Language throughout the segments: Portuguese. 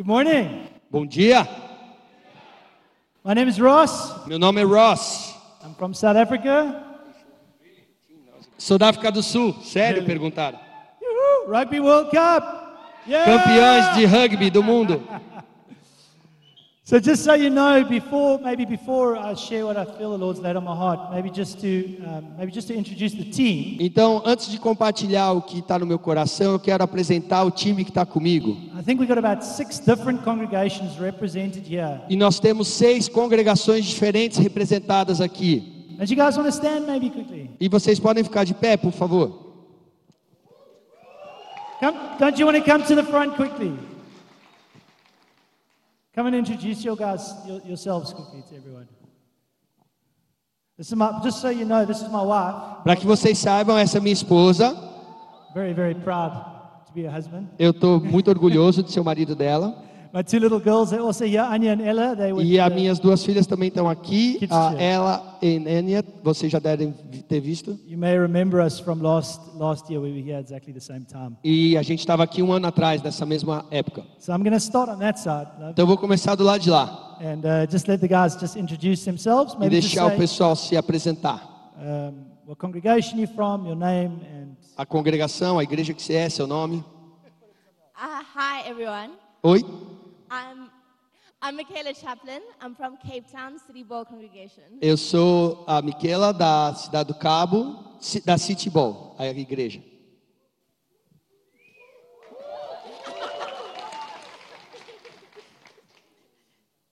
Good morning. Bom dia, My name is Ross. meu nome é Ross. I'm from South Africa. Sou da África do Sul. Sério, perguntaram. Rugby World Cup. Yeah! Campeões de rugby do mundo. So just so you know, before maybe before I share what I feel the Lord's laid on my heart, maybe just to um, maybe just to introduce the team. Então, antes de compartilhar o que está no meu coração, eu quero apresentar o time que está comigo. I think we've got about six different congregations represented here. E nós temos seis congregações diferentes representadas aqui. And you guys want to stand maybe quickly? E vocês podem ficar de pé, por favor. Come, don't you want to come to the front quickly? Come and introduce your guys your, yourselves quickly to everyone. This is my, just so you know, this is my wife. Para que vocês saibam, essa é minha esposa. Very, very proud to be her husband. Eu estou muito orgulhoso de ser o marido dela. My two little girls, they're also here, Anya and Ella. They were E as minhas duas filhas também estão aqui. A show. ela e Enya, vocês já devem ter visto. You may remember us from last last year. We were here exactly the same time. E a gente estava aqui um ano atrás, nessa mesma época. So I'm going to start on that side, love, Então eu vou começar do lado de lá and uh, just let the guys just introduce themselves. e Maybe just deixar o pessoal se apresentar. um, what congregation you're from, your name, and A congregação, a igreja que você é, seu nome. Uh, hi, everyone. Oi, I'm, I'm Michaela Chaplin. I'm from Cape Town City Ball Congregation. eu sou a Miquela da Cidade do Cabo, da City Ball, a igreja.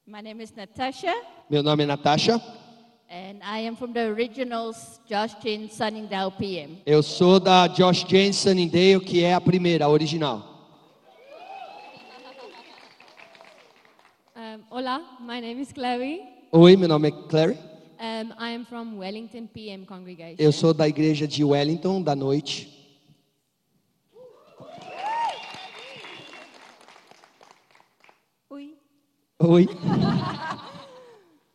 My name is Natasha, Meu nome é Natasha. and I am from the originals Josh Chin Sunningdale PM. Eu sou da Josh Jane Sunningdale, que é a primeira, a original. Hola, my name is Chloe. Oi, meu nome é Clary. Um, I am from Wellington PM congregation. Eu sou da igreja de Wellington, da noite. Oi. Oi,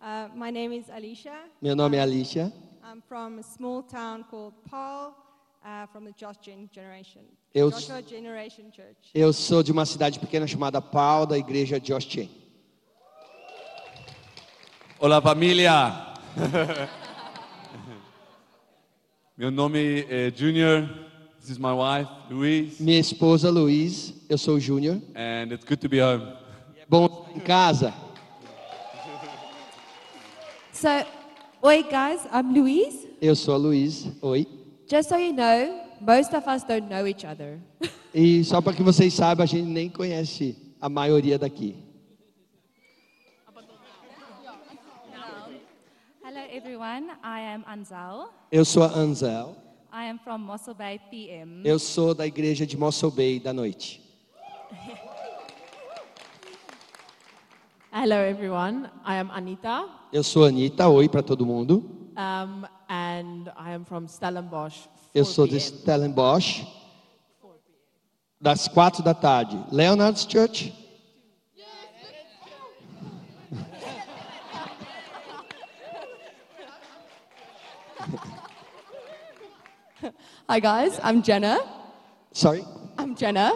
Uh, my name is Alicia. meu nome é Alicia. I'm from a small town called Paul, uh, from the Josh Gen generation. Eu- Joshua Generation Church. Eu sou de uma cidade pequena chamada Pau, da igreja Josh Chen. Olá família! Meu nome é Junior. This is my wife, Louise, Minha esposa Luiz, eu sou o Júnior. and it's good to be home. É bom estar em casa. So, oi guys, I'm Louise. Eu sou a Luiz. Oi. Just so you know, most of us don't know each other. E só para que vocês saibam, a gente nem conhece a maioria daqui. Everyone. I am Anzal. Eu sou a Anzel. I am from Mossel Bay PM. Eu sou da igreja de Mossel Bay da noite. Hello, everyone. I am Anita, Eu sou a Anitta. Oi para todo mundo. um, and I am from Stellenbosch. Eu 4 sou de. Stellenbosch. Das quatro da tarde. Leonard's Church. Hi, guys. I'm Jenna. Sorry. I'm Jenna,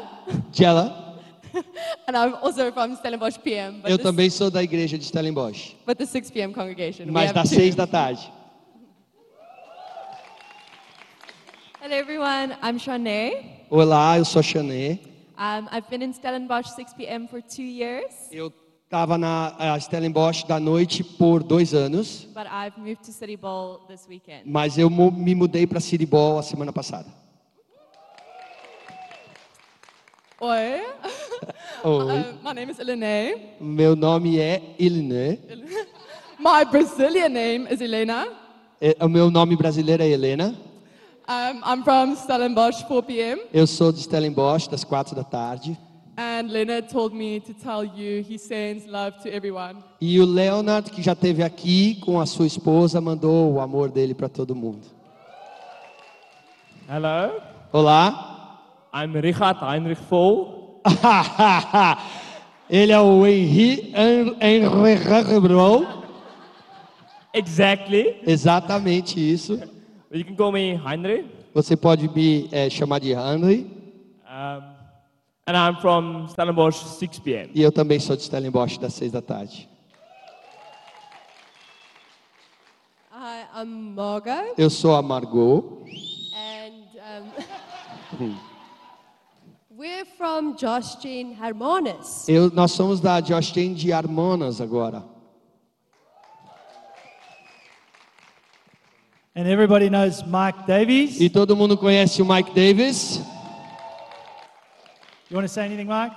Jella. and I'm also from Stellenbosch PM, but, Eu the, também sou da igreja de Stellenbosch. but the 6 PM congregation. Mas das seis da tarde. Hello, everyone. I'm Shanae. Olá, eu sou a Chané. Um, I've been in Stellenbosch 6 p.m. for two years, Eu estava na a Stellenbosch da noite por dois anos, but I've moved to City Bowl this weekend. mas eu me mudei para City Ball a semana passada. Oi. Oi, Uh, my name is Elene. meu nome é Eline. My Brazilian name is Elena. É, O meu nome brasileiro é Helena. Um, I'm from Stellenbosch 4 PM, Eu sou de Stellenbosch, das quatro da tarde. And Leonard told me to tell you he sends love to everyone. E o Leonard, que já esteve aqui com a sua esposa, mandou o amor dele para todo mundo. Hello, Olá. I'm Richard Heinrich Vol. Ele é o Henri Henri. Exactly. Exatamente isso. You can call me Heinrich. Você pode me eh, chamar de Henry. Um, And I'm from Stellenbosch 6 p.m. E eu também sou de Stellenbosch, das seis da tarde. Hi, I'm Margot, Eu sou a Margot. and um, we're from Josh Jean Harmonis. Eu, nós somos da Josh Jane de Harmonas agora. And everybody knows Mike Davies. E todo mundo conhece o Mike Davis. You want to say anything, Mike?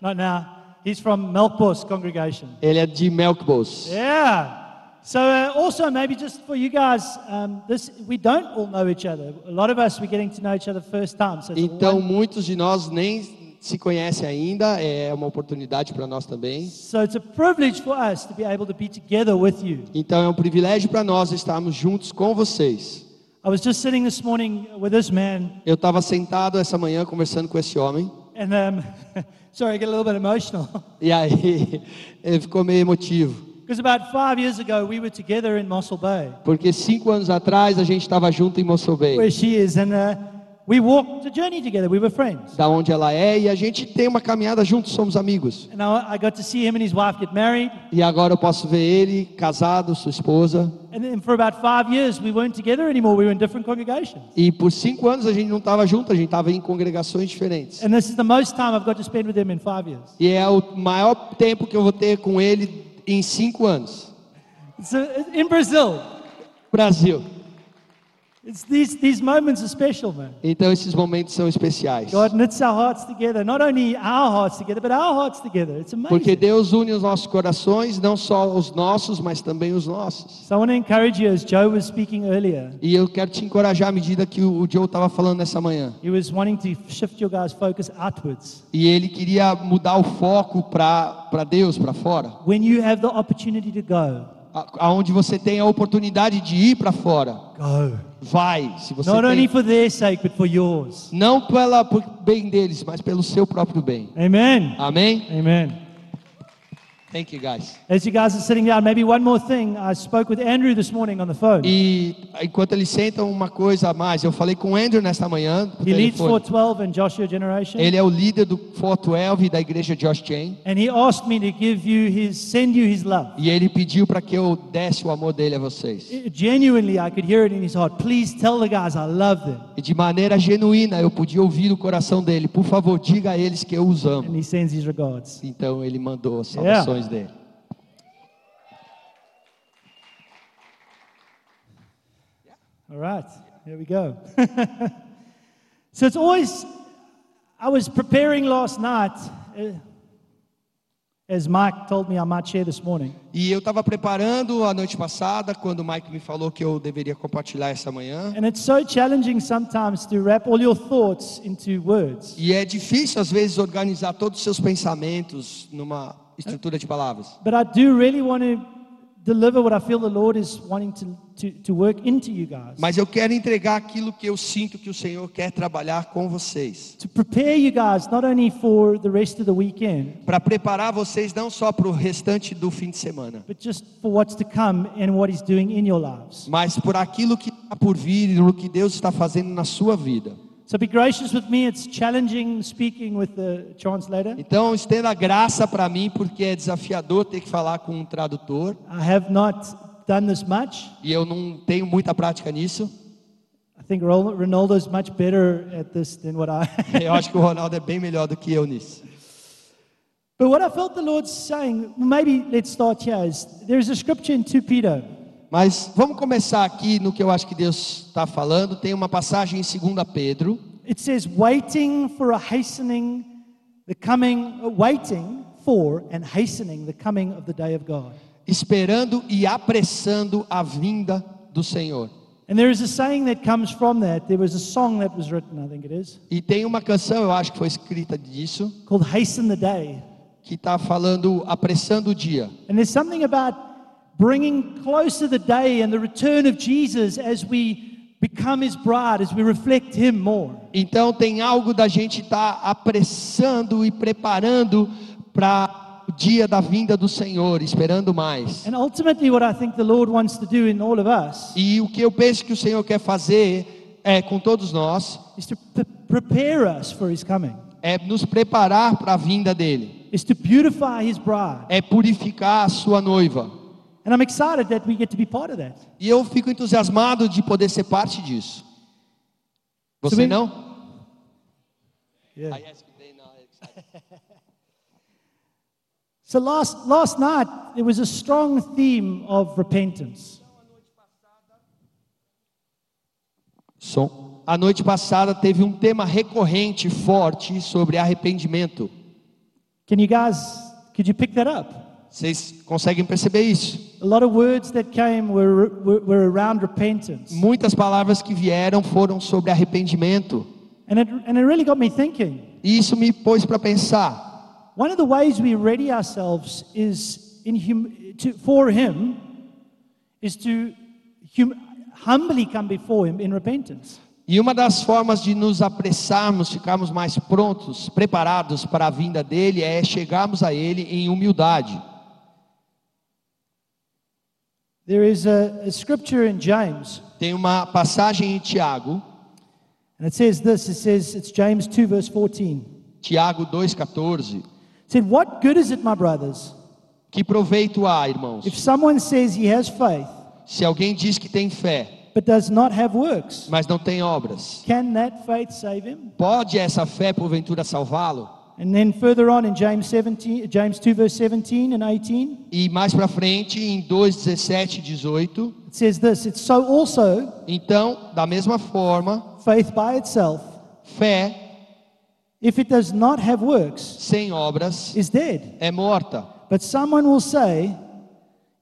Not now. He's from Melkbos congregation. Ele é de Melkbos. Yeah. So uh, also maybe just for you guys, um, this we don't all know each other. A lot of us we're getting to know each other first time. So it's Então muitos de nós nem se conhecem ainda. É uma oportunidade para nós também. so it's a privilege for us to be able to be together with you. Então é um privilégio para nós estarmos juntos com vocês. I was just sitting this morning with this man, Eu estava sentado essa manhã conversando com esse homem. And um, sorry, I get a little bit emotional. E aí ele ficou meio emotivo. Because about five years ago, we were together in Mossel Bay, Porque cinco anos atrás a gente estava junto em Mossel Bay. where she is, and uh, we walked the journey together. We were friends. Da onde ela é. E a gente tem uma caminhada juntos, somos amigos. And I, I got to see him and his wife get married. E agora eu posso ver ele casado, sua esposa. And then for about five years, we weren't together anymore. We were in different congregations. E por cinco anos a gente não estava junto, a gente estava em congregações diferentes. And this is the most time I've got to spend with him in five years. E é o maior tempo que eu vou ter com ele em cinco anos. So in Brazil, Brasil. It's these, these moments are special, man. Então esses momentos são especiais. God knits our hearts together, not only our hearts together, but our hearts together. It's amazing. Porque Deus une os nossos corações, não só os nossos, mas também os nossos. So I want to encourage you, as Joe was speaking earlier, E eu quero te encorajar à medida que o Joe estava falando nessa manhã. he was wanting to shift your guys' focus outwards. E ele queria mudar o foco para Deus, para fora. When you have the opportunity to go, Aonde você tem a oportunidade de ir para fora. go. Vai, se você Not only tem. for their sake, but for yours. Não pela por bem deles, mas pelo seu próprio bem. Amen. Amém? Amen. Thank you guys. As you guys are sitting down, maybe one more thing. I spoke with Andrew this morning on the phone. E enquanto eles sentam uma coisa a mais, eu falei com o Andrew nesta manhã. He leads telefone. 412 and Joshua Generation. Ele é o líder do 412 e da igreja Josh Jane. And he asked me to give you his, send you his love. E ele pediu para que eu desse o amor dele a vocês. Genuinely, I could hear it in his heart. Please tell the guys I love them. E de maneira genuína eu podia ouvir o coração dele. Por favor, diga a eles que eu os amo. And he sends his regards. Então ele mandou as Yeah. Saudações dele. All right, here we go. so it's always, I was preparing last night, uh, as Mike told me I might share this morning. E eu estava preparando a noite passada, quando o Mike me falou que eu deveria compartilhar essa manhã. And it's so challenging sometimes to wrap all your thoughts into words. E é difícil, às vezes, organizar todos os seus pensamentos numa estrutura de palavras. But I do really want to deliver what I feel the Lord is wanting to, to, to work into you guys. Mas eu quero entregar aquilo que eu sinto que o Senhor quer trabalhar com vocês. to prepare you guys not only for the rest of the weekend, Para preparar vocês não só para o restante do fim de semana, but just for what's to come and what He's doing in your lives. mas por aquilo que está por vir e no que Deus está fazendo na sua vida. So be gracious with me. It's challenging speaking with the translator. Então, estenda graça para mim, porque é desafiador ter que falar com um tradutor. I have not done this much. E eu não tenho muita prática nisso. I think Ro- Ronaldo's much better at this than what I Eu acho que o Ronaldo é bem melhor do que eu nisso. But what I felt the Lord saying, maybe let's start here, is there's a scripture in 2 Peter. Mas vamos começar aqui no que eu acho que Deus está falando. Tem uma passagem em 2 Pedro, It says, waiting for a hastening, the coming, uh, waiting for and hastening the coming of the day of God. esperando e apressando a vinda do Senhor. And there is a saying that comes from that. There was a song that was written, I think it is, E tem uma canção, eu acho que foi escrita disso, called Hasten the Day. que está falando apressando o dia. And there's something about bringing closer the day and the return of Jesus as we become his bride, as we reflect him more. Então tem algo da gente estar apressando e preparando para o dia da vinda do Senhor, esperando mais. And ultimately, what I think the Lord wants to do in all of us E o que eu penso que o Senhor quer fazer é com todos nós is to p- prepare us for his coming. é nos preparar para a vinda dele, is to beautify his bride. é purificar a sua noiva. And I'm excited that we get to be part of that. E eu fico entusiasmado de poder ser parte disso. Você Também- não? Yeah. So last, last night, there was a strong theme of repentance. Som. A noite passada teve um tema recorrente forte sobre arrependimento. Can you guys, could you pick that up? Vocês conseguem perceber isso? A lot of words that came were, were, were around repentance. Muitas palavras que vieram foram sobre arrependimento. And it, and it really got me thinking. E isso me pôs para pensar. One of the ways we ready ourselves is in hum, to, for Him is to hum, humbly come before Him in repentance. E uma das formas de nos apressarmos, ficarmos mais prontos, preparados para a vinda dele, é chegarmos a ele em humildade. There is a, a scripture in James, Tem uma passagem em Tiago, and it says this. It says it's James two verse fourteen. Tiago 2,14. It said, "What good is it, my brothers, Que proveito há, irmãos, if someone says he has faith se alguém diz que tem fé, but does not have works? mas não tem obras? Can that faith save him?" Pode essa fé porventura salvá-lo? And then further on in James 17, James 2 verse 17 and 18, E mais para frente, em 2, 17 e 18, it says this, it's so also então, da mesma forma, faith by itself, fé if it does not have works, sem obras is dead. é morta. But someone will say,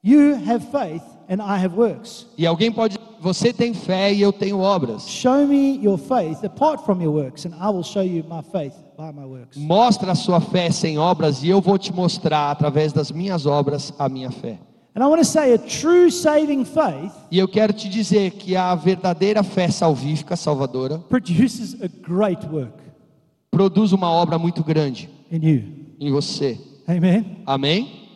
you have faith and I have works. E alguém pode, você tem fé e eu tenho obras. Show me your faith apart from your works and I will show you my faith by my works. Mostra a sua fé sem obras e eu vou te mostrar através das minhas obras a minha fé. And I want to say a true saving faith E eu quero te dizer que a verdadeira fé salvífica, salvadora, produz uma obra muito grande in you. em você. Amen. Amém?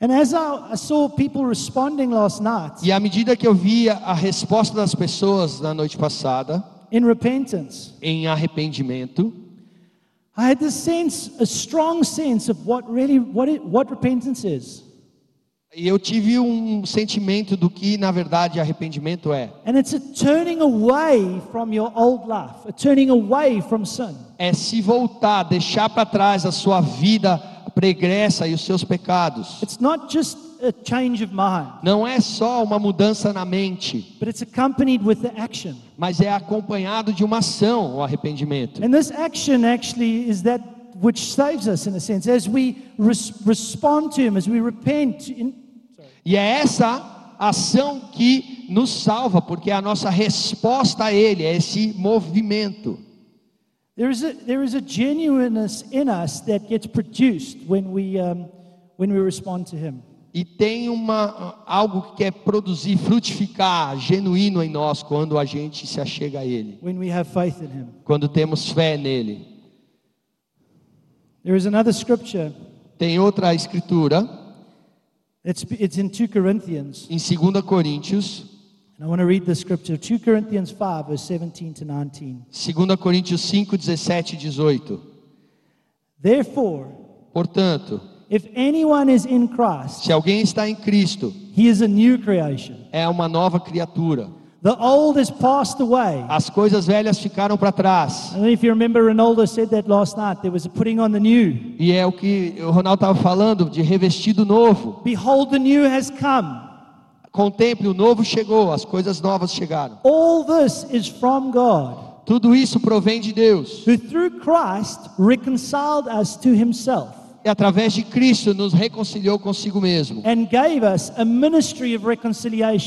And as I, I saw people responding last night E à medida que eu via a resposta das pessoas na noite passada, in repentance, em arrependimento, I had this sense, a strong sense of what really what it, what repentance is. e eu tive um sentimento do que na verdade arrependimento é. And it's a turning away from your old life, a turning away from sin. É se voltar, deixar para trás a sua vida pregressa e os seus pecados. It's not just a change of mind, Não é só uma mudança na mente, but it's accompanied with the action. mas é acompanhado de uma ação, o arrependimento. And this action actually is that which saves us in a sense. As we res- respond to Him, as we repent, in, E é essa ação que nos salva, porque é a nossa resposta a Ele, é esse movimento. there is a there is a genuineness in us that gets produced when we um, when we respond to Him. E tem uma, algo que quer produzir, frutificar, genuíno em nós quando a gente se achega a Ele, When we have faith in Him. quando temos fé nele. There is another scripture. Tem outra escritura, It's it's in two Corinthians, em 2 Coríntios, and I want to read the scripture. Two Corinthians five, verse seventeen to nineteen. 2 Coríntios 5, 17 e 18. Therefore, Portanto, if anyone is in Christ, se alguém está em Cristo, he is a new creation. é uma nova criatura. The old has passed away. As coisas velhas ficaram para trás. I don't know if you remember Ronaldo said that last night. There was a putting on the new. E é o que o Ronaldo estava falando, de revestido novo. Behold, the new has come. Contemple, o novo chegou, as coisas novas chegaram. All this is from God, Tudo isso provém de Deus. who through Christ reconciled us to himself E através de Cristo nos reconciliou consigo mesmo. and gave us a ministry of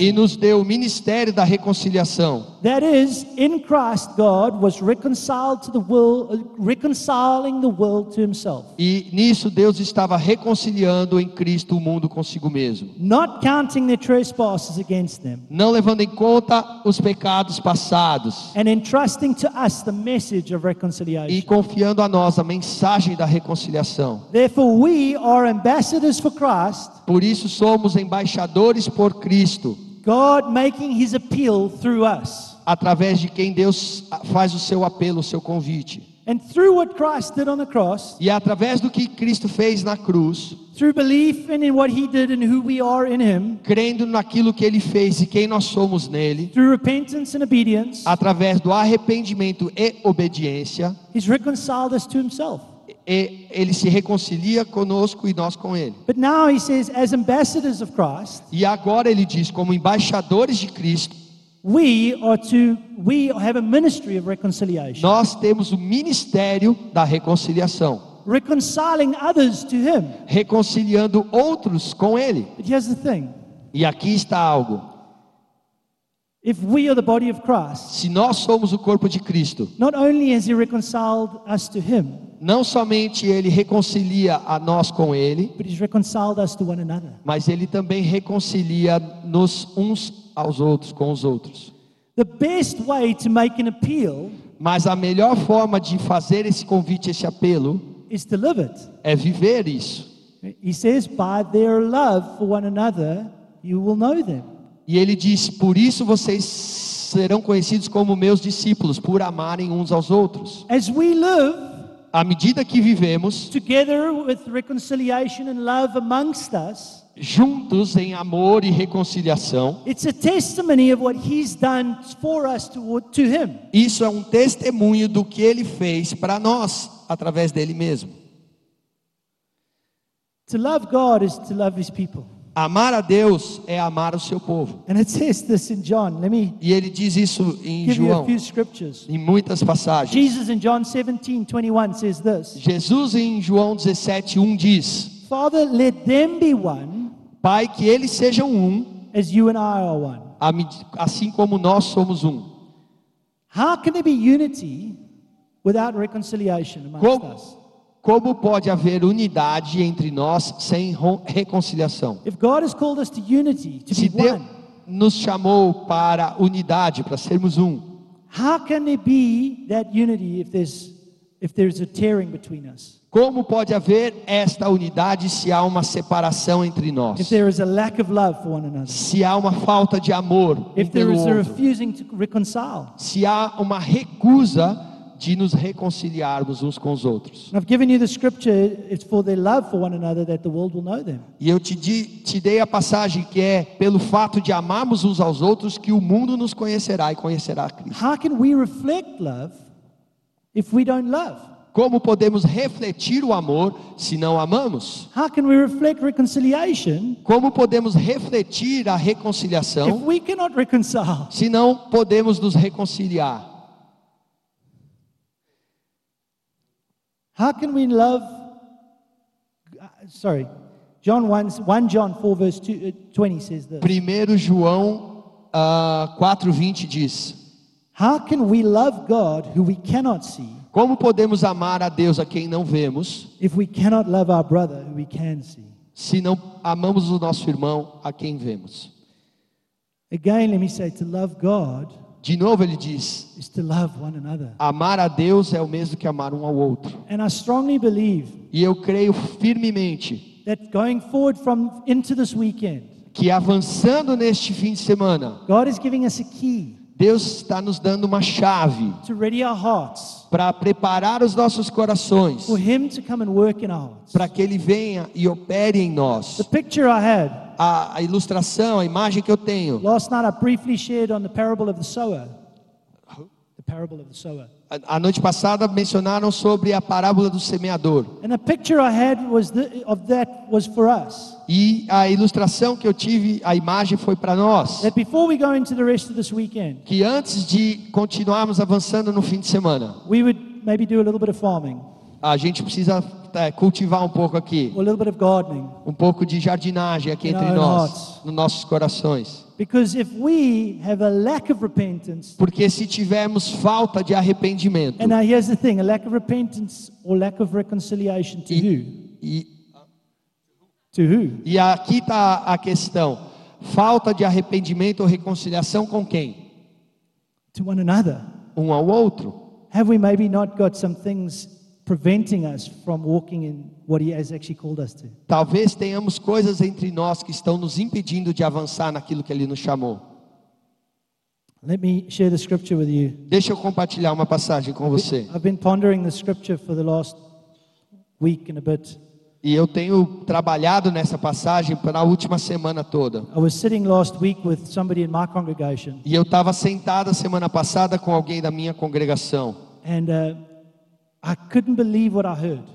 E nos deu o ministério da reconciliação. That is, in Christ, God was reconciled to the world, uh, reconciling the world to himself, E nisso Deus estava reconciliando em Cristo o mundo consigo mesmo. not counting their trespasses against them, Não levando em conta os pecados passados. and entrusting to us the message of E reconciliation. confiando a nós a mensagem da reconciliação. Therefore, we are ambassadors for Christ, Por isso somos embaixadores por Cristo. God making his appeal through us. através de quem Deus faz o seu apelo, o seu convite. And through what Christ did on the cross, E através do que Cristo fez na cruz, through belief in, in what he did and who we are in him, crendo naquilo que ele fez e quem nós somos nele, through repentance and obedience, através do arrependimento e obediência, he's reconciled us to himself. Ele se reconcilia conosco e nós com ele. But now he says, as ambassadors of Christ, E agora ele diz, como embaixadores de Cristo, we are to we have a ministry of reconciliation, nós temos o ministério da reconciliação, reconciling others to him. reconciliando outros com ele. But here's the thing: E aqui está algo. if we are the body of Christ, Se nós somos o corpo de Cristo, not only has he reconciled us to him, não somente ele reconcilia a nós com ele, mas ele também reconcilia nos uns aos outros com os outros. The best way to make an appeal Mas a melhor forma de fazer esse convite, esse apelo, is to live it. é viver isso. He says, by their love for one another, you will know them. E ele disse: Por isso vocês serão conhecidos como meus discípulos, por amarem uns aos outros. As we live À medida que vivemos together with reconciliation and love amongst us, juntos em amor e reconciliação, it's a testimony of what He's done for us to, to Him. isso é um testemunho do que ele fez para nós através dele mesmo. To love God is to love His people. Amar a Deus é amar o seu povo. And it says this in John. Let me E ele diz isso em João, em muitas passagens. Jesus in John 17 21 says this Jesus em João 17:1 diz: Father, let them be one Pai, que eles sejam um, as you and I are one. assim como nós somos um. How can there be unity without reconciliation amongst Como, us? Como pode haver unidade entre nós sem reconciliação? If God has called us to unity, to Se be Deus one, nos chamou para unidade, para sermos um, how can there be that unity if there's if there's a tearing between us? como pode haver esta unidade se há uma separação entre If nós? there is a lack of love for one another? Se há uma falta de amor um If there pelo is a outro? refusing to reconcile? Se há uma recusa de nos reconciliarmos uns com os outros? And I've given you the scripture, it's for their love for one another that the world will know them. E eu te, di, te dei a passagem que é pelo fato de amarmos uns aos outros que o mundo nos conhecerá e conhecerá a Cristo. How can we reflect love if we don't love? Como podemos refletir o amor se não amamos? How can we reflect reconciliation Como podemos refletir a if reconciliação we cannot reconcile? se não podemos nos reconciliar? How can we love? uh, Sorry, John 1, 1 John 4, verse 2, uh, 20 says this 1 João ah, 4,20 diz: How can we love God who we cannot see Como podemos amar a Deus a quem não vemos, if we cannot love our brother who we can see? se não amamos o nosso irmão a quem vemos? Again, let me say to love God De novo ele diz: amar a Deus é o mesmo que amar um ao outro. And I strongly believe E eu creio firmemente that going forward from into this weekend, que avançando neste fim de semana, God is giving us a key Deus está nos dando uma chave para preparar os nossos corações, para que Ele venha e opere em nós. A, a ilustração, a imagem que eu tenho. last night, I briefly shared on the parable of the sower. The parable of the sower. A, noite passada mencionaram sobre a parábola do semeador. E a ilustração que eu tive, a imagem foi para nós. Que antes de continuarmos avançando no fim de semana, a gente precisa é, cultivar um pouco aqui, or a little bit of gardening. um pouco de jardinagem aqui entre nós, nos nossos corações. Because if we have a lack of repentance, Porque se tivermos falta de arrependimento and now here's the thing a lack of repentance or lack of reconciliation to who? e, To who? e aqui está a questão: falta de arrependimento ou reconciliação com quem? To one another. Um ao outro. Have we maybe not got some things preventing us from walking in what He has actually called us to? Talvez tenhamos coisas entre nós que estão nos impedindo de avançar naquilo que Ele nos chamou. Let me share the scripture with you. Deixa eu compartilhar uma passagem com você. I've been pondering the scripture for the last week and a bit. E eu tenho trabalhado nessa passagem para a última semana toda. I was sitting last week with somebody in my congregation, E eu estava sentado a semana passada com alguém da minha congregação. and uh,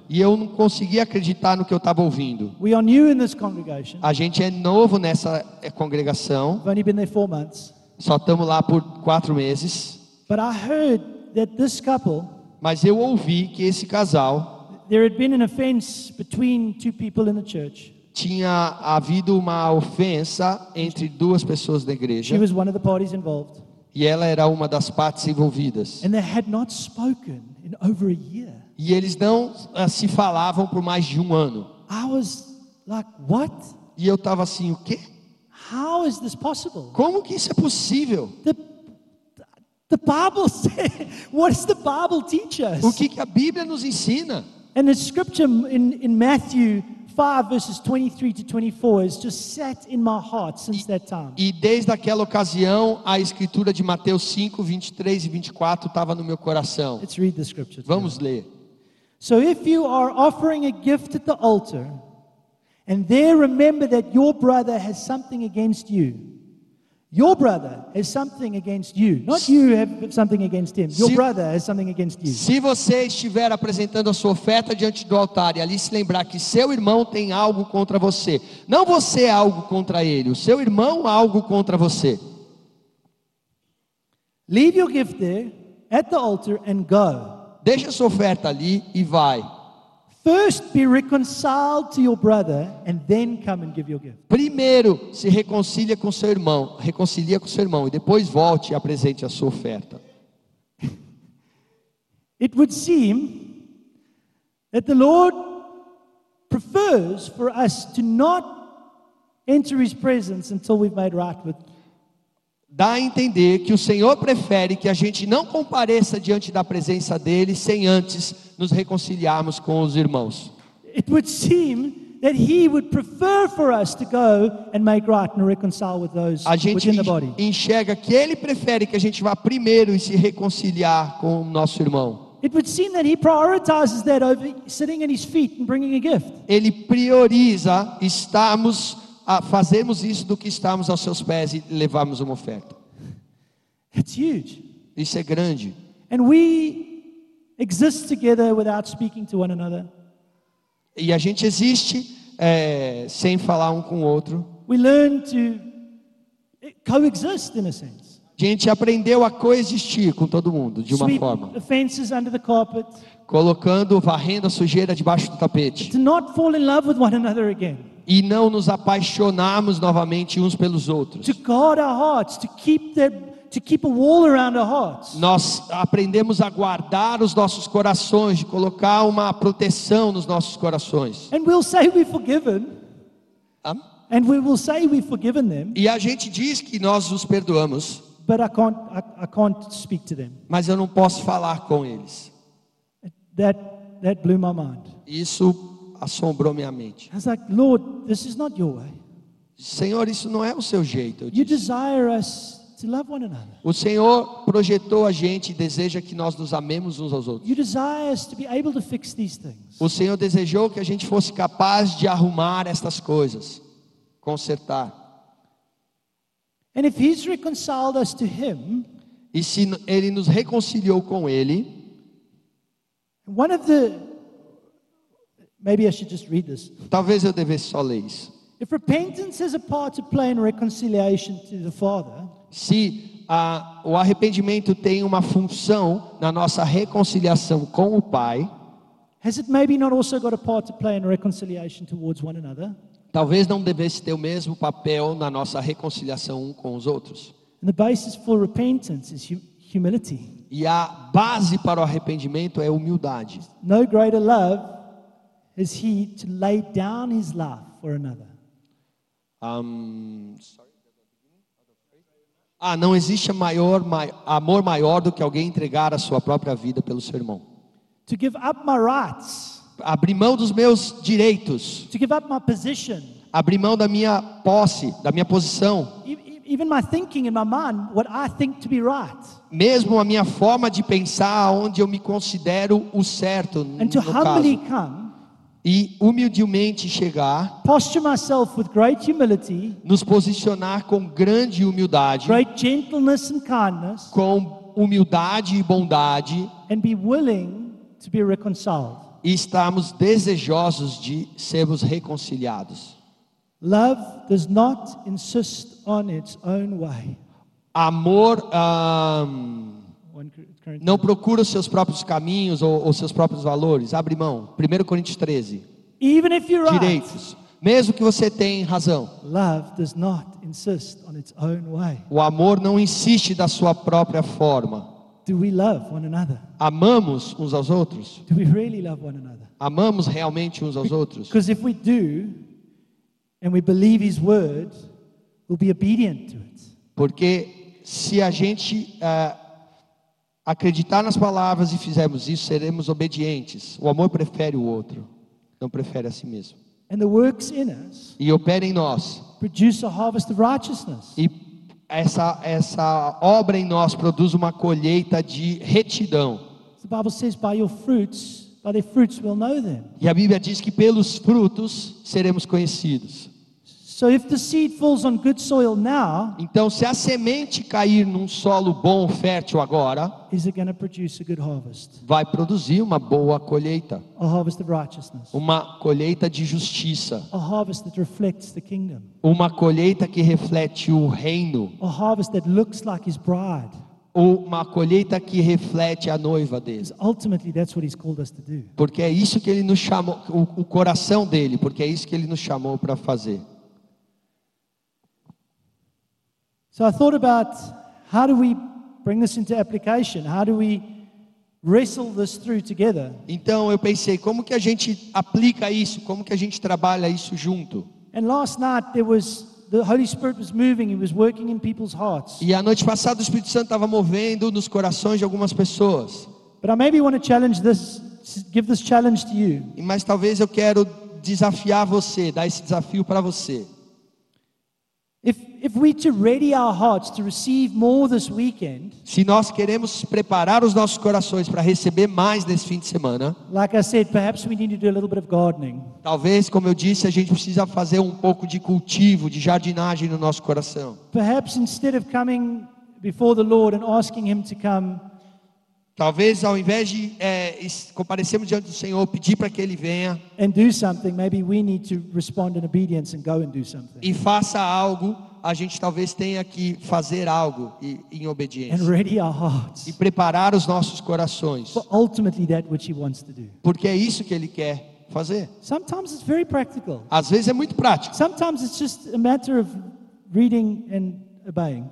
E eu não conseguia acreditar no que eu estava ouvindo. We are new in this congregation. A gente é novo nessa eh, congregação, I've only been there four months. só estamos lá por quatro meses. But I heard that this couple, Mas eu ouvi que esse casal there had been an offense between two people in the church. tinha havido uma ofensa entre duas pessoas da She igreja e ela era uma das partes envolvidas. And they had not spoken in over a year. E eles não ah, se falavam por mais de um ano. I was like, what? E eu estava assim, o quê? How is this possible? Como que isso é possível? The, the Bible what does the Bible teach us? O que, que a Bíblia nos ensina? And the scripture in, in Matthew 5, verses 23 to 24, has just sat in my heart since that time. E desde aquela ocasião, a escritura de Mateus 5, 23 e 24 estava no meu coração. Let's read the scripture. Vamos ler. So if you are offering a gift at the altar, and there remember that your brother has something against you, your brother has something against you, not you have something against him, your Se- brother has something against you. Se você estiver apresentando a sua oferta diante do altar e ali se lembrar que seu irmão tem algo contra você, não você algo contra ele, o seu irmão algo contra você, Leave your gift there at the altar and go. deixa a sua oferta ali e vai. First be reconciled to your brother and then come and give your gift. Primeiro se reconcilia com seu irmão, reconcilia com seu irmão e depois volte e apresente a sua oferta. It would seem that the Lord prefers for us to not enter his presence until we've made right with Dá a entender que o Senhor prefere que a gente não compareça diante da presença dele sem antes nos reconciliarmos com os irmãos. It would seem that he would prefer for us to go and make right and reconcile with those A gente within the body. enxerga que ele prefere que a gente vá primeiro e se reconciliar com o nosso irmão. It would seem that he prioritizes that over sitting at his feet and bringing a gift. Ele prioriza estarmos a fazermos isso do que estarmos aos seus pés e levarmos uma oferta. It's huge. Isso é grande. And we exist together without speaking to one another. E a gente existe é, sem falar um com o outro. We learn to coexist in a sense. A gente aprendeu a coexistir com todo mundo de uma Sweep forma, offenses under the carpet, colocando, varrendo a sujeira debaixo do tapete to not fall in love with one another again, e não nos apaixonarmos novamente uns pelos outros. to guard our hearts, to keep that, to keep a wall around our hearts. Nós aprendemos a guardar os nossos corações, de colocar uma proteção nos nossos corações. And we'll say we've forgiven, Tá? and we will say we've forgiven them, E a gente diz que nós os perdoamos, but I can't, I, I can't speak to them. mas eu não posso falar com eles. That, that blew my mind. Isso assombrou minha mente. I was like, Lord, this is not your way. Senhor, isso não é o seu jeito. You desire us to love one another. O Senhor projetou a gente e deseja que nós nos amemos uns aos outros. You desire us to be able to fix these things. O Senhor desejou que a gente fosse capaz de arrumar estas coisas, consertar. And if He's reconciled us to Him, E se Ele nos reconciliou com Ele, one of the maybe I should just read this. talvez eu devesse só ler isso. If repentance has a part to play in reconciliation to the Father, Se a, o arrependimento tem uma função na nossa reconciliação com o Pai, has it maybe not also got a part to play in reconciliation towards one another? talvez não devesse ter o mesmo papel na nossa reconciliação um com os outros. And the basis for repentance is hu- humility. E a base para o arrependimento é humildade. No greater love is He to lay down His life for another. Ahn, ah, não existe maior, mai- amor maior do que alguém entregar a sua própria vida pelo seu irmão. To give up my rights, Abrir mão dos meus direitos, to give up my position, abrir mão da minha posse, da minha posição, even my thinking in my mind, what I think to be right. Mesmo a minha forma de pensar, onde eu me considero o certo, And to humbly come, E humildemente chegar, posture myself with great humility, nos posicionar com grande humildade, great gentleness and kindness, com humildade e bondade, and be willing to be reconciled. e estarmos desejosos de sermos reconciliados. Love does not insist on its own way. Amor Corinthians. Não procura os seus próprios caminhos ou os seus próprios valores. Abre mão. 1 Coríntios 13. Even if you're right, Direitos. Mesmo que você tenha razão, love does not insist on its own way. o amor não insiste da sua própria forma. Do we love one another? Amamos uns aos outros? Do we really love one another? Amamos realmente uns aos outros? Because if we do, and we believe His word, we'll be obedient to it. Porque se a gente ah, acreditar nas palavras e fizermos isso, seremos obedientes. O amor prefere o outro, não prefere a si mesmo. And the works in us E opera em nós. produce a harvest of righteousness. E essa, essa obra em nós produz uma colheita de retidão. The Bible says, by your fruits, by their fruits we'll know them. E a Bíblia diz que pelos frutos seremos conhecidos. Então, se a semente cair num solo bom, fértil agora, is it going to produce a good harvest? vai produzir uma boa colheita, A harvest of righteousness. uma colheita de justiça, A harvest that reflects the kingdom. uma colheita que reflete o reino, A harvest that looks like his bride. ou uma colheita que reflete a noiva dele. Because ultimately, that's what he's called us to do. Porque é isso que ele nos chamou, o coração dele, porque é isso que ele nos chamou para fazer. So I thought about how do we bring this into application? How do we wrestle this through together? Então eu pensei, como que a gente aplica isso? Como que a gente trabalha isso junto? And last night there was the Holy Spirit was moving, he was working in people's hearts. E a noite passada o Espírito Santo estava movendo nos corações de algumas pessoas. But I maybe want to challenge this, give this challenge to you. Mas talvez eu quero desafiar você, dar esse desafio para você. Se nós queremos preparar os nossos corações para receber mais nesse fim de semana, like I said, perhaps we need to do a little bit of gardening. talvez, como eu disse, a gente precisa fazer um pouco de cultivo, de jardinagem no nosso coração. Perhaps instead of coming before the Lord and asking Him to come, Talvez ao invés de é, comparecermos diante do Senhor, pedir para que Ele venha and do something, maybe we need to respond in obedience and go and do something. e faça algo, a gente talvez tenha que fazer algo e- em And obediência. ready our hearts E preparar os nossos corações, for ultimately that which He wants to do. porque é isso que Ele quer fazer. Sometimes it's very practical. Às vezes é muito prático, Sometimes it's just a matter of reading and obeying,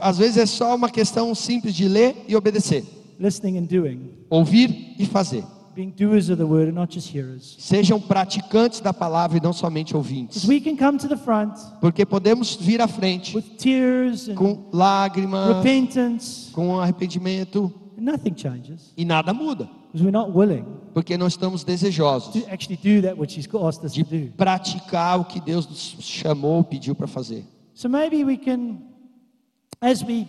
às vezes é só uma questão simples de ler e obedecer, listening and doing, ouvir e fazer. being doers of the word and not just hearers. Sejam praticantes da palavra e não somente ouvintes, we can come to the front porque podemos vir à frente with tears and com lágrimas, repentance, com arrependimento and nothing changes e nada muda, because we're not willing porque não estamos desejosos to actually do that which He's asked us de to do. praticar o que Deus nos chamou, pediu para fazer. So maybe we can, as we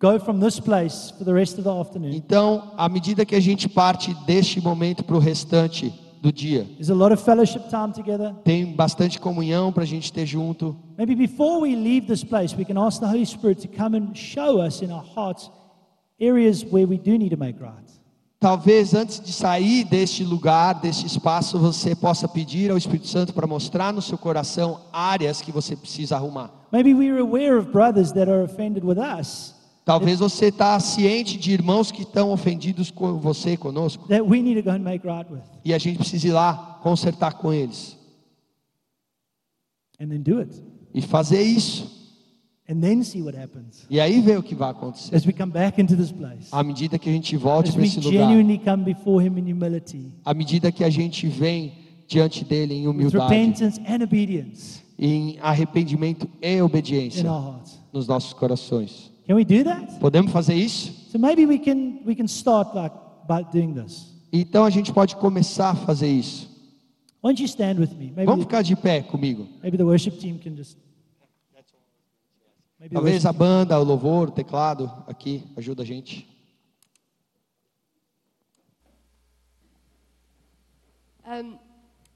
go from this place for the rest of the afternoon, Então, à medida que a gente parte deste momento para o restante do dia, there's a lot of fellowship time together. tem bastante comunhão para a gente ter junto. Maybe before we leave this place, we can ask the Holy Spirit to come and show us in our hearts areas where we do need to make right. Talvez antes de sair deste lugar, deste espaço, você possa pedir ao Espírito Santo para mostrar no seu coração áreas que você precisa arrumar. Maybe we're aware of brothers that are offended with us Talvez você está ciente de irmãos que estão ofendidos com você, conosco, that we need to go and make right with, e a gente precisa ir lá consertar com eles. And then do it, e fazer isso. and then see what happens. E aí ver o que vai acontecer. as we come back into this place, À medida que a gente volte as para esse lugar, genuinely come before Him in humility, à medida que a gente vem diante dele em with humildade, repentance and obedience. Em arrependimento e in obediência our hearts. nos nossos corações. Can we do that? Podemos fazer isso? So maybe we can we can start like by doing this. Então a gente pode começar a fazer isso. Why don't you stand with me? Maybe Vamos ficar de pé comigo. maybe the worship team can just. Maybe Talvez a banda, o louvor, o teclado aqui ajuda a gente. Um,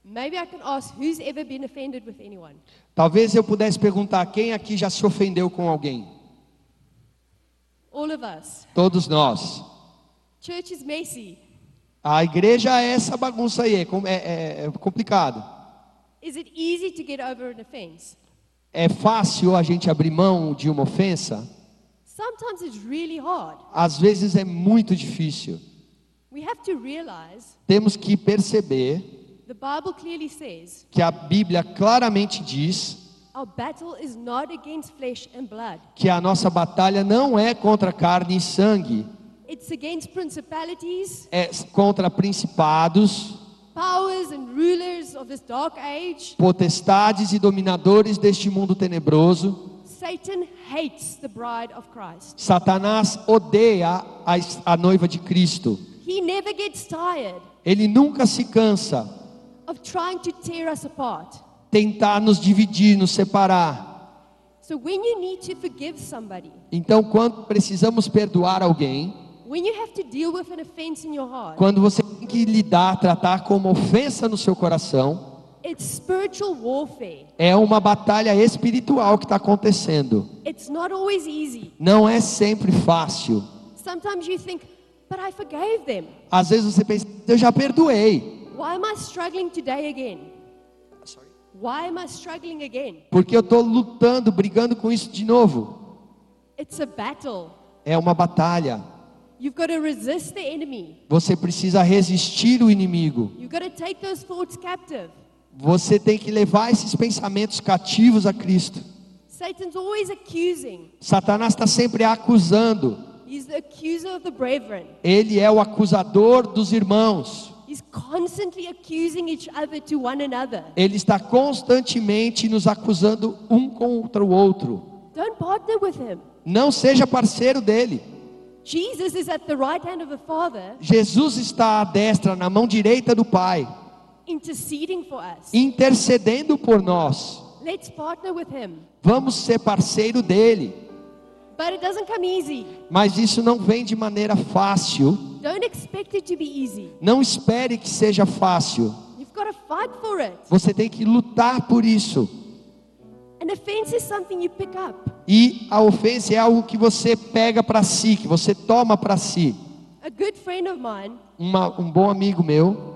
maybe I can ask who's ever been offended with anyone? Talvez eu pudesse perguntar quem aqui já se ofendeu com alguém. All of us. Todos nós. Church is messy. A igreja é essa bagunça aí, é, é- é- é complicado. Is it easy to get over an offense? É fácil a gente abrir mão de uma ofensa? Sometimes it's really hard. Às vezes é muito difícil. We have to realize Temos que perceber the Bible clearly says que a Bíblia claramente diz our battle is not against flesh and blood. que a nossa batalha não é contra carne e sangue, It's against principalities, é contra principados, powers, and rulers of this dark age. potestades e dominadores deste mundo tenebroso. Satan hates the bride of Christ. Satanás odeia a, a noiva de Cristo. He never gets tired Ele nunca se cansa of trying to tear us apart. Tentar nos dividir, nos separar. So when you need to forgive somebody, Então, quando precisamos perdoar alguém, when you have to deal with an offense in your heart, quando você tem que lidar, tratar com uma ofensa no seu coração, it's spiritual warfare. é uma batalha espiritual que está acontecendo. It's not always easy. Não é sempre fácil. Sometimes you think, but I forgave them. Às vezes você pensa, eu já perdoei. Why am I struggling today again? Why am I struggling again? Porque eu estou lutando, brigando com isso de novo. It's a battle. É uma batalha. You've got to resist the enemy. Você precisa resistir o inimigo. You've got to take those thoughts captive. Você tem que levar esses pensamentos cativos a Cristo. Satan's always accusing. Satanás está sempre acusando. He's the accuser of the brethren. Ele é o acusador dos irmãos. Ele está constantemente nos acusando um contra o outro. Não seja parceiro dele. Jesus está à destra, na mão direita do Pai, intercedendo por nós. Vamos ser parceiro dele. Mas isso não vem de maneira fácil. Don't expect it to be easy. Não espere que seja fácil. You've got to fight for it. Você tem que lutar por isso. An offense is something you pick up. E a ofensa é algo que você pega para si, que você toma para si. Uma- um bom amigo meu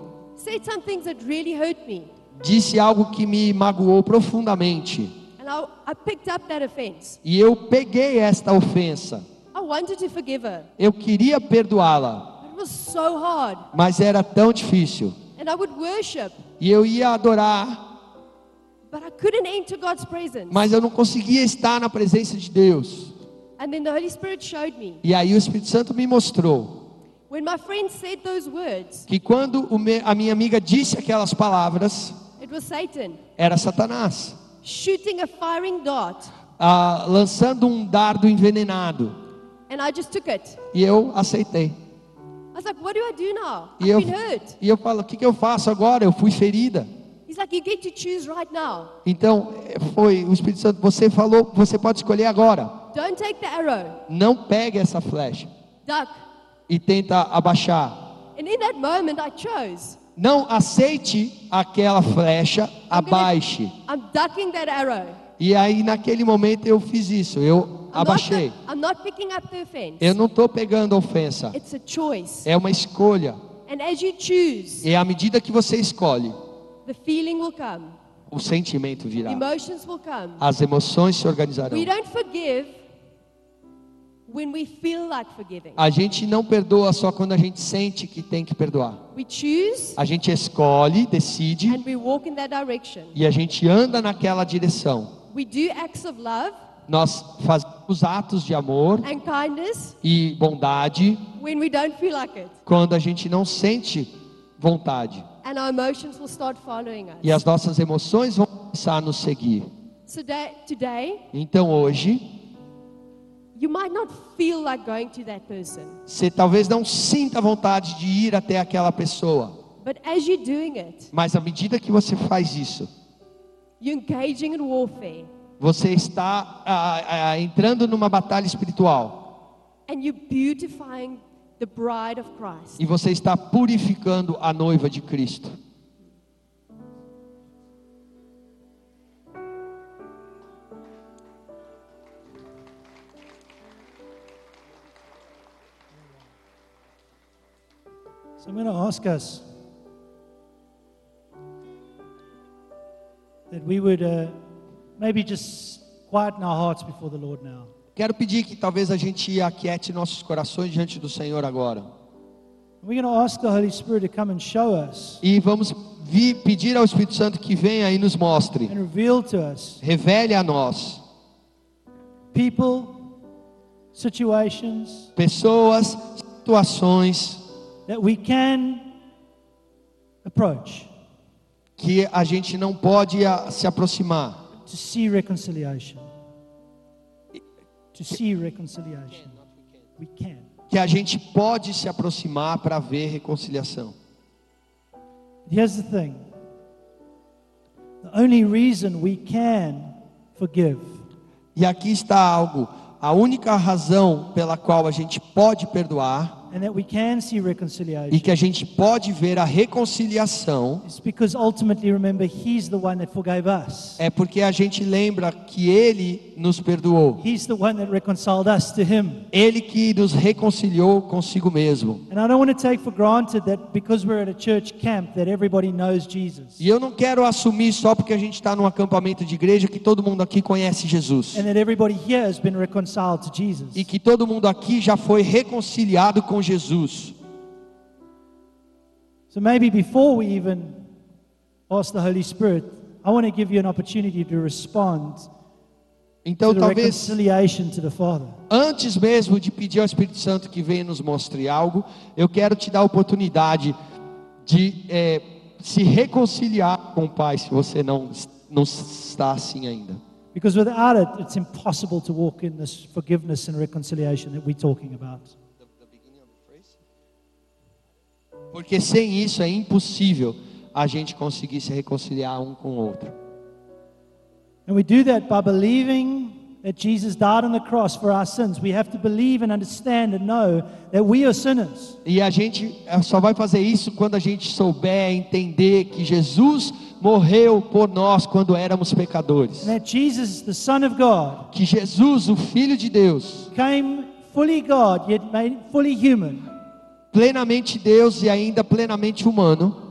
really hurt me. disse algo que me magoou profundamente. And I, I picked up that offense. E eu peguei esta ofensa. I wanted to forgive her. Eu queria perdoá-la, But it was so hard. mas era tão difícil. And I would worship, E eu ia adorar, but I couldn't enter God's presence. mas eu não conseguia estar na presença de Deus. And then the Holy Spirit showed me. E aí o Espírito Santo me mostrou When my friend said those words, que quando a minha amiga disse aquelas palavras, it was Satan era Satanás, shooting a firing dart. ah, lançando um dardo envenenado. And I just took it. E eu aceitei. I was like, what do I do now? E I've eu, been hurt. e eu falo, o que, que eu faço agora? Eu fui ferida. He's like, you get to choose right now. Então, foi o Espírito Santo, você falou, você pode escolher agora. Don't take the arrow. Não pegue essa flecha Duck. e tenta abaixar. And in that moment, I chose. Não aceite aquela flecha, abaixe. I'm ducking that arrow. E aí naquele momento eu fiz isso, eu I'm not, abaixei. I'm not picking up the offense. Eu não estou pegando a ofensa. It's a choice. É uma escolha. And as you choose, E à medida que você escolhe, the feeling will come. o sentimento virá. Emotions will come. As emoções se organizarão. We don't forgive A gente não perdoa só quando a gente sente que tem que perdoar. We choose A gente escolhe, decide and we walk in that direction. e a gente anda naquela direção. We do acts of love Nós fazemos atos de amor and kindness e bondade when we don't feel like it. quando a gente não sente vontade. And our emotions will start following us. E as nossas emoções vão começar a nos seguir. So da- today, Então hoje, você talvez não sinta vontade de ir até aquela pessoa, But as you're doing it, mas à medida que você faz isso, you're engaging in warfare. Você está ah, ah, entrando numa batalha espiritual and you're beautifying the bride of Christ. e você está purificando a noiva de Cristo. So I'm going to ask us that we would uh, maybe just quieten our hearts before the Lord now. Quero pedir que talvez a gente aquiete nossos corações diante do Senhor agora. We're going to ask the Holy Spirit to come and show us E vamos pedir ao Espírito Santo que venha e nos mostre, and reveal to us revele a nós people, situations pessoas, situações that we can approach que a gente não pode ah, se aproximar. to see reconciliation. To see reconciliation. We can. Que a gente pode se aproximar para ver reconciliação. Here's the thing the only reason we can forgive E aqui está algo, a única razão pela qual a gente pode perdoar and that we can see e que a gente pode ver a reconciliação is because ultimately, remember, He's the one that forgave us. é porque a gente lembra que ele nos perdoou. He's the one that reconciled us to Him. Ele que nos reconciliou consigo mesmo. And I don't want to take for granted that because we're at a church camp that everybody knows Jesus E eu não quero assumir só porque a gente está num acampamento de igreja que todo mundo aqui conhece Jesus. and that everybody here has been reconciled to Jesus. E que todo mundo aqui já foi reconciliado com Jesus. So maybe before we even ask the Holy Spirit, I want to give you an opportunity to respond Então talvez reconciliation to the Father. antes mesmo de pedir ao Espírito Santo que venha nos mostre algo, eu quero te dar a oportunidade de eh, se reconciliar com o Pai, se você não, não está assim ainda. Because without it, it's impossible to walk in this forgiveness and reconciliation that we're talking about. Porque sem isso é impossível a gente conseguir se reconciliar um com o outro. And we do that by believing that Jesus died on the cross for our sins. We have to believe and understand and know that we are sinners. E a gente eh, só vai fazer isso quando a gente souber entender que Jesus morreu por nós quando éramos pecadores. And that Jesus, the Son of God, Que Jesus, o Filho de Deus, came fully God, yet made fully human, plenamente Deus e ainda plenamente humano,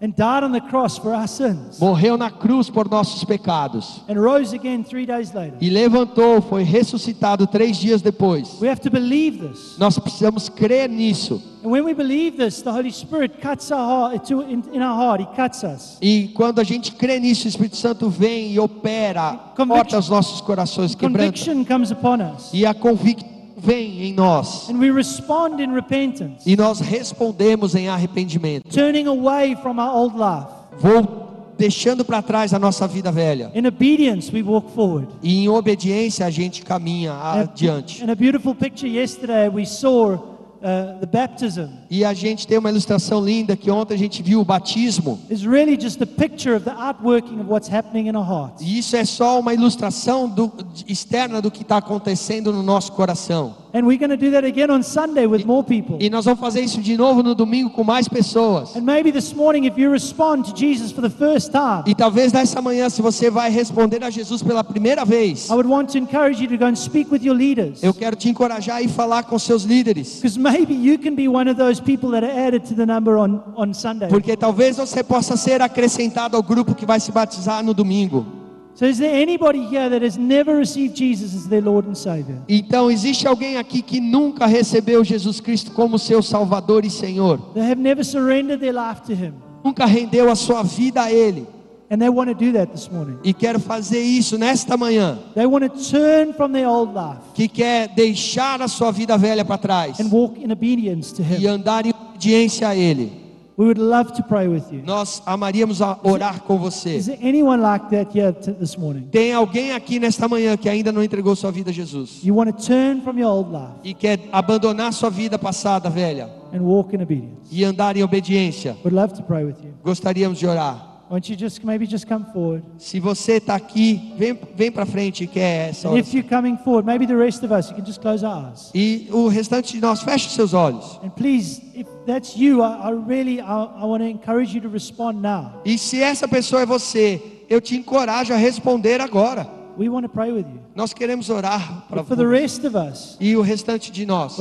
and died on the cross for our sins, morreu na cruz por nossos pecados and rose again three days later. e levantou, foi ressuscitado três dias depois. We have to believe this. Nós precisamos crer nisso. And when we believe this, the Holy Spirit cuts our heart to, in, in our heart. He cuts us. E quando a gente crê nisso, o Espírito Santo vem e opera, corta os nossos corações, us, E a convicção vem em nós. and we respond in repentance, E nós respondemos em arrependimento. turning away from our old life. Vou deixando para trás a nossa vida velha. In obedience, we walk forward. E em obediência a gente caminha adiante. In a beautiful picture yesterday, we saw uh, the baptism. E a gente tem uma ilustração linda que ontem a gente viu o batismo. Really just a picture of the outworking of what's happening in our hearts. E isso é só uma ilustração do- externa do que está acontecendo no nosso coração. E nós vamos fazer isso de novo no domingo com mais pessoas. And maybe this morning, if you respond to Jesus for the first time, E talvez nessa manhã, se você vai responder a Jesus pela primeira vez, eu quero te encorajar e falar com seus líderes. Because maybe you can be one of those Porque talvez você possa ser acrescentado ao grupo que vai se batizar no domingo. So, is there anybody here that has never received Jesus as their Lord and Savior? Então, existe alguém aqui que nunca recebeu Jesus Cristo como seu Salvador e Senhor? They have never surrendered their life to Him. Nunca rendeu a sua vida a Ele? And they want to do that this morning. E quer fazer isso nesta manhã? They want to turn from their old life Que quer deixar a sua vida velha para trás and walk in obedience to e Him. andar em obediência a Ele? We would love to pray with you. Nós amaríamos a orar com você. Is there anyone like that here this morning? Tem alguém aqui nesta manhã que ainda não entregou sua vida a Jesus You want to turn from your old life e quer abandonar sua vida passada velha and walk in obedience. e andar em obediência? Would love to pray with you. Gostaríamos de orar. Won't you just maybe just come forward? Se você está aqui, vem, vem para frente e quer essa And if you're coming forward, maybe the rest of us, you can just close our eyes. E o restante de nós, feche seus olhos. And please, if that's you, I, I really I, I want to encourage you to respond now. E se essa pessoa é você, eu te encorajo a responder agora. We want to pray with you. Nós queremos orar para us, E o restante de nós,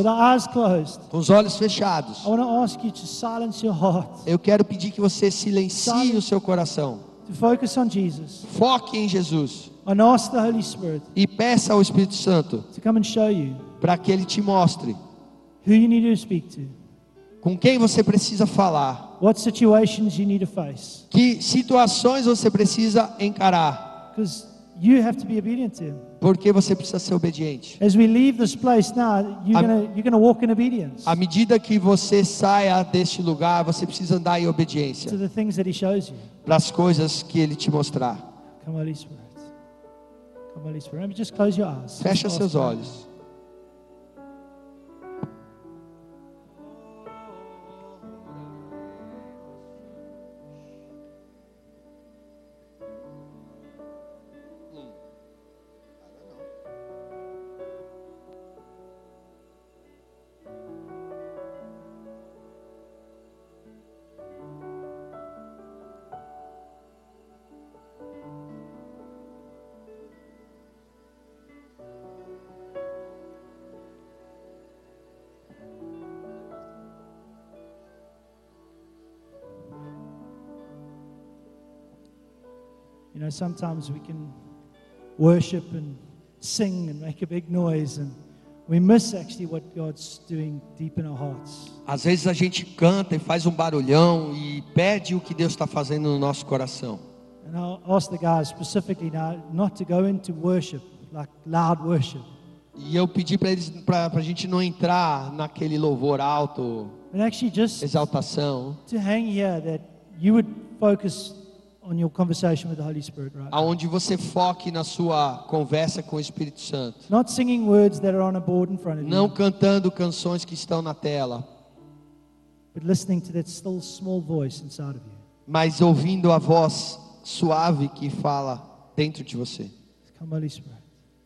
com os olhos fechados, eu quero pedir que você silencie o seu coração. Foque em Jesus. E peça ao Espírito Santo para que ele te mostre com quem você precisa falar, que situações você precisa encarar, because you have to be obedient to Him. porque você precisa ser obediente. As we leave this place now, you're gonna you're gonna walk in obedience À medida que você saia deste lugar, você precisa andar em to obediência the things that He shows you. para as coisas que ele te mostrar. Come, Holy Spirit. Come, Holy Spirit. Just close your eyes. Fecha seus olhos. You know, sometimes we can worship and sing and make a big noise, and we miss actually what God's doing deep in our hearts. Às vezes a gente canta e faz um barulhão e perde o que Deus está fazendo no nosso coração. And I'll ask the guys specifically now not to go into worship, like loud worship, E eu pedi para eles para a gente não entrar naquele louvor alto, but actually just exaltação, to hang here that you would focus on your conversation with the Holy Spirit, right? aonde você foque na sua conversa com o Espírito Santo. Not singing words that are on a board in front of Não you, cantando canções que estão na tela, but listening to that still small voice inside of you. mas ouvindo a voz suave que fala dentro de você. Come, Holy Spirit.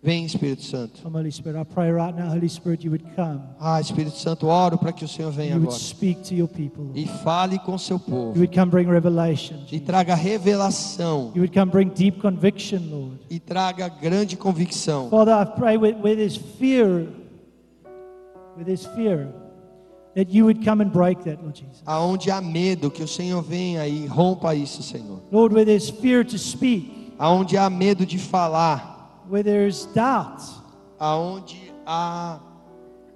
Vem, Espírito Santo. Come, Holy Spirit. I pray right now, Holy Spirit, you would come. Ah, Espírito Santo, oro para que o Senhor venha You would agora speak to your people. E fale com seu You povo would come bring revelation. e traga revelação You would come bring deep conviction, Lord. e traga grande convicção. Father, I pray where, where there's fear, where there's fear, that you would come and break that, Lord Jesus. Aonde há medo, que o Senhor venha e rompa isso, Senhor. Lord, where there's fear to speak, Aonde há medo de falar, where there's doubt, aonde há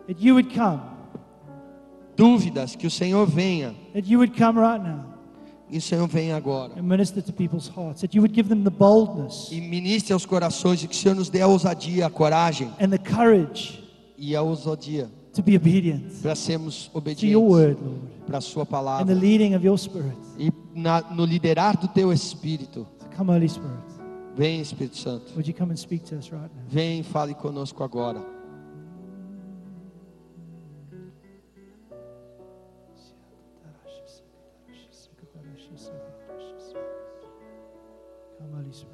that you would come, dúvidas, que o Senhor venha that you would come right now e o Senhor venha agora. and minister to people's hearts, that you would give them the boldness E ministre aos corações e que o Senhor nos dê a ousadia, a coragem and the courage e a ousadia to be obedient para sermos to your obedientes word, Lord, para a sua and the palavra leading of your Spirit. e na, no liderar do teu Espírito. So come, Holy Spirit. Vem, Espírito Santo. Would you come and speak to us right now? Vem e fale conosco agora. Come, Holy Spirit.